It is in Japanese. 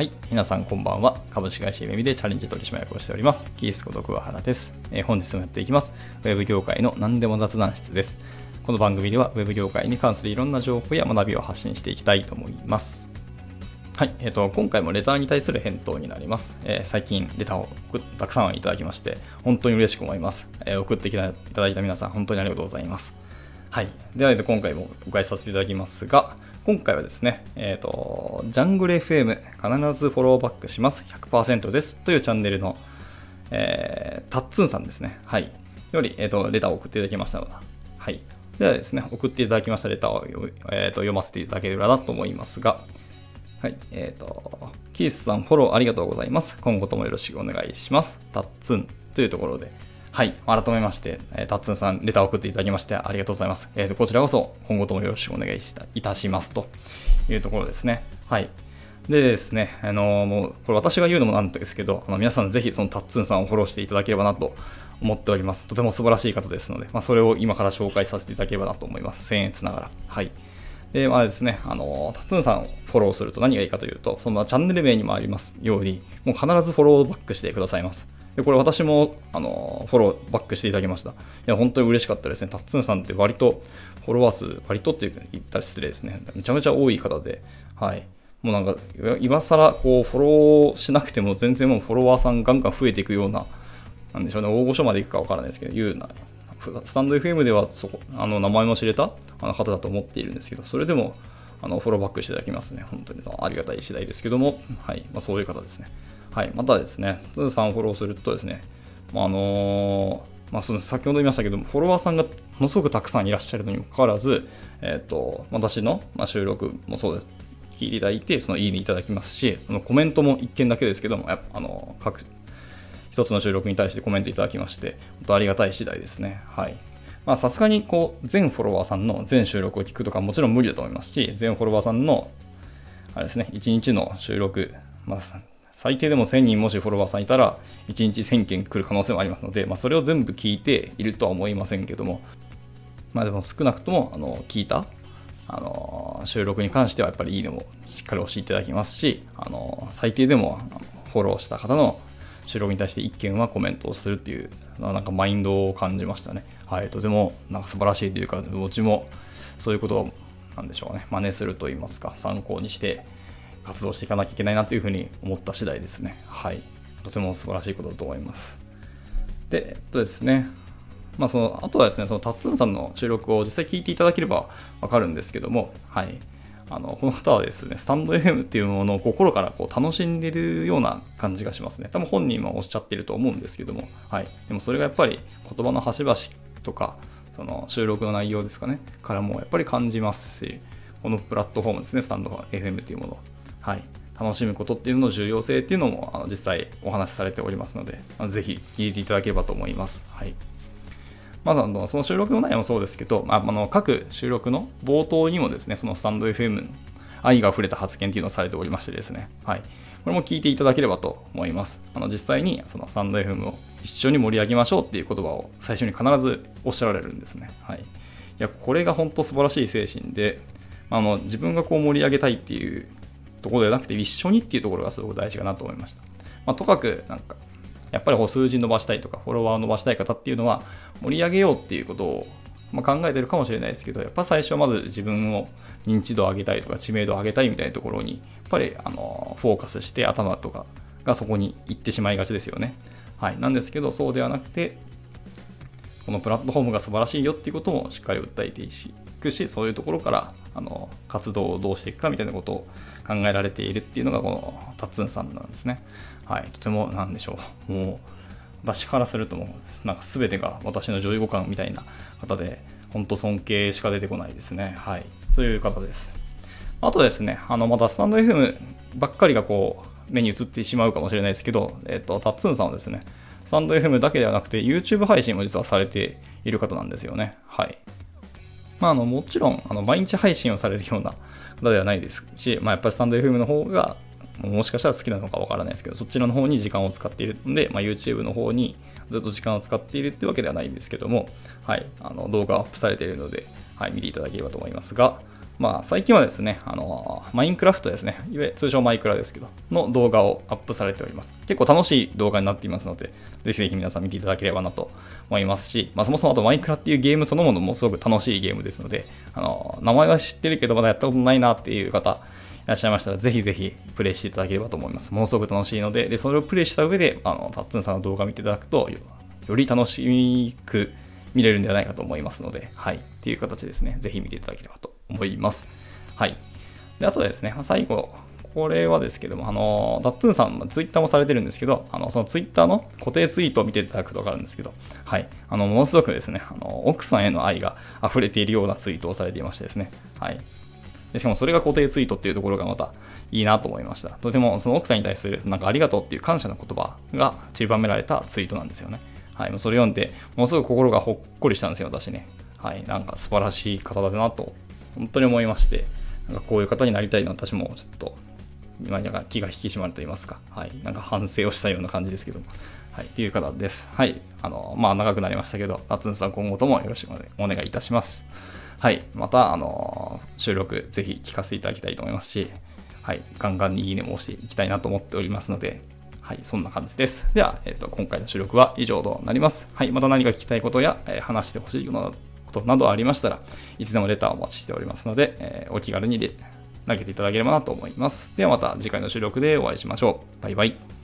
はい。皆さんこんばんは。株式会社メミでチャレンジ取締役をしております。キースこと桑原です、えー、本日もやっていきます。ウェブ業界の何でも雑談室です。この番組ではウェブ業界に関するいろんな情報や学びを発信していきたいと思います。はい。えっ、ー、と、今回もレターに対する返答になります。えー、最近レターをたくさんいただきまして、本当に嬉しく思います。え送っていただいた皆さん、本当にありがとうございます。はい。では、今回もお返しさせていただきますが、今回はですね、えっ、ー、と、ジャングル FM 必ずフォローバックします100%ですというチャンネルの、えー、タッツンさんですね。はい。より、えっ、ー、と、レターを送っていただきましたので、はい。ではですね、送っていただきましたレターを、えーと、読ませていただければなと思いますが、はい。えっ、ー、と、キースさんフォローありがとうございます。今後ともよろしくお願いします。タッツンというところで、はい。改めまして、えー、タッツンさん、レターを送っていただきましてありがとうございます。えっ、ー、と、こちらこそ、今後ともよろしくお願いしたいたしますというところですね。はい。でですね、あのー、もう、これ私が言うのもなんですけど、あの皆さんぜひそのタッツンさんをフォローしていただければなと思っております。とても素晴らしい方ですので、まあ、それを今から紹介させていただければなと思います。僭越ながら。はい。で、まあですね、あの、タツンさんをフォローすると何がいいかというと、そのチャンネル名にもありますように、もう必ずフォローバックしてくださいます。で、これ私も、あの、フォローバックしていただきました。いや、本当に嬉しかったですね。タッツンさんって割と、フォロワー数、割とって言ったら失礼ですね。めちゃめちゃ多い方で、はい。もうなんか、今更、こう、フォローしなくても全然もうフォロワーさんガンガン増えていくような、なんでしょうね、大御所まで行くかわからないですけど、言うな、スタンド FM ではそこ、あの、名前も知れたあの方だと思っているんですけど、それでも、あの、フォローバックしていただきますね。本当にありがたい次第ですけども、はい。まあ、そういう方ですね。はい。またですね、ズーさんをフォローするとですね、あのー、まあ、その先ほど言いましたけど、フォロワーさんがものすごくたくさんいらっしゃるのにもかかわらず、えっ、ー、と、私の、ま、収録もそうです。聞いていただいて、そのいいねいただきますし、そのコメントも一件だけですけども、やっぱあの、各、一つの収録に対してコメントいただきまして、本当ありがたい次第ですね。はい。まあさすがにこう、全フォロワーさんの全収録を聞くとかもちろん無理だと思いますし、全フォロワーさんの、あれですね、1日の収録、まあ最低でも1000人もしフォロワーさんいたら、1日1000件来る可能性もありますので、まあ、それを全部聞いているとは思いませんけども、まあでも少なくとも、あの、聞いた、あの、収録に関してはやっぱりいいねもしっかり押していただきますし、あの、最低でもフォローした方の収録に対して1件はコメントをするっていう、なんかマインドを感じましたね。はい、とてもなんか素晴らしいというか、どっちもそういうことを、なんでしょうね、真似すると言いますか、参考にして、活動していかなきゃいけないなというふうに思った次第ですね。はい。とても素晴らしいことだと思います。で、えっとですね、まあ、その、あとはですね、そのタッツンさんの収録を実際聞いていただければわかるんですけども、はい。あの、この方はですね、スタンド FM っていうものを心からこう楽しんでるような感じがしますね。多分本人もおっしゃってると思うんですけども、はい。でもそれがやっぱり言葉の端々とか、その収録の内容ですかね、からもやっぱり感じますし、このプラットフォームですね、スタンド FM っていうもの。はい、楽しむことっていうのの重要性っていうのもあの実際お話しされておりますので、あのぜひ聞いていただければと思います。はい。まずあの、その収録の内容もそうですけど、まあ、あの各収録の冒頭にもですね、そのスタンド FM 愛が溢れた発言っていうのをされておりましてですね、はい。これも聞いていただければと思います。あの、実際にそのスタンド FM を一緒に盛り上げましょうっていう言葉を最初に必ずおっしゃられるんですね。はい。いや、これが本当素晴らしい精神で、あの、自分がこう盛り上げたいっていうところではなくて一緒にっていうところがすごく大事かなと思いました。まあ、とかく、なんか、やっぱりこう数字伸ばしたいとか、フォロワーを伸ばしたい方っていうのは、盛り上げようっていうことを、ま、考えてるかもしれないですけど、やっぱ最初はまず自分を認知度を上げたいとか、知名度を上げたいみたいなところに、やっぱり、あの、フォーカスして頭とかがそこに行ってしまいがちですよね。はい。なんですけど、そうではなくて、このプラットフォームが素晴らしいよっていうこともしっかり訴えていいしくし、そういうところから、あの、活動をどうしていくかみたいなことを考えられているっていうのがこのタッツンさんなんですね。はい、とてもなんでしょう。もう私からするともうなんか全てが私の上位互換みたいな方で、本当尊敬しか出てこないですね。はい。そういう方です。あとですね、あの、またスタンド FM ばっかりがこう、目に映ってしまうかもしれないですけど、えっ、と、タッツンさんはですね、スタンド FM だけではなくて YouTube 配信も実はされている方なんですよね。はい。まあ、あの、もちろん、あの、毎日配信をされるような方ではないですし、まあ、やっぱりスタンド FM の方が、もしかしたら好きなのかわからないですけど、そちらの方に時間を使っているので、まあ、YouTube の方にずっと時間を使っているってわけではないんですけども、はい、あの動画アップされているので、はい、見ていただければと思いますが、まあ、最近はですね、あの、マインクラフトですね、いわゆる通称マイクラですけど、の動画をアップされております。結構楽しい動画になっていますので、ぜひぜひ皆さん見ていただければなと思いますし、まあ、そもそもあとマイクラっていうゲームそのものもすごく楽しいゲームですので、あの、名前は知ってるけどまだやったことないなっていう方、いらっしゃいましたら、ぜひぜひプレイしていただければと思います。ものすごく楽しいので、で、それをプレイした上で、あの、タッツンさんの動画を見ていただくと、より楽しく見れるんではないかと思いますので、はい。っていう形ですね。ぜひ見ていただければと思います。はい。で、あとですね、最後、これはですけども、あの、ダットゥンさん、ツイッターもされてるんですけど、あの、そのツイッターの固定ツイートを見ていただくとわかるんですけど、はい。あの、ものすごくですね、あの、奥さんへの愛が溢れているようなツイートをされていましてですね、はい。でしかもそれが固定ツイートっていうところがまたいいなと思いました。とてもその奥さんに対するなんかありがとうっていう感謝の言葉が散りばめられたツイートなんですよね。はい。それ読んで、ものすごく心がほっこりしたんですよ、私ね。はい。なんか素晴らしい方だなと、本当に思いまして、なんかこういう方になりたいの私もちょっと、今なんか気が引き締まると言いますか、はい、なんか反省をしたような感じですけども、はい、っていう方です。はい、あの、まあ長くなりましたけど、夏ンさん今後ともよろしくお願いいたします。はい、また、あの、収録ぜひ聞かせていただきたいと思いますし、はい、ガンガンにいいねも押していきたいなと思っておりますので、はい、そんな感じです。では、えっ、ー、と、今回の収録は以上となります。はい、また何か聞きたいことや、えー、話してほしいことなどありましたらいつでもレターをお待ちしておりますので、えー、お気軽に投げていただければなと思います。ではまた次回の収録でお会いしましょう。バイバイ。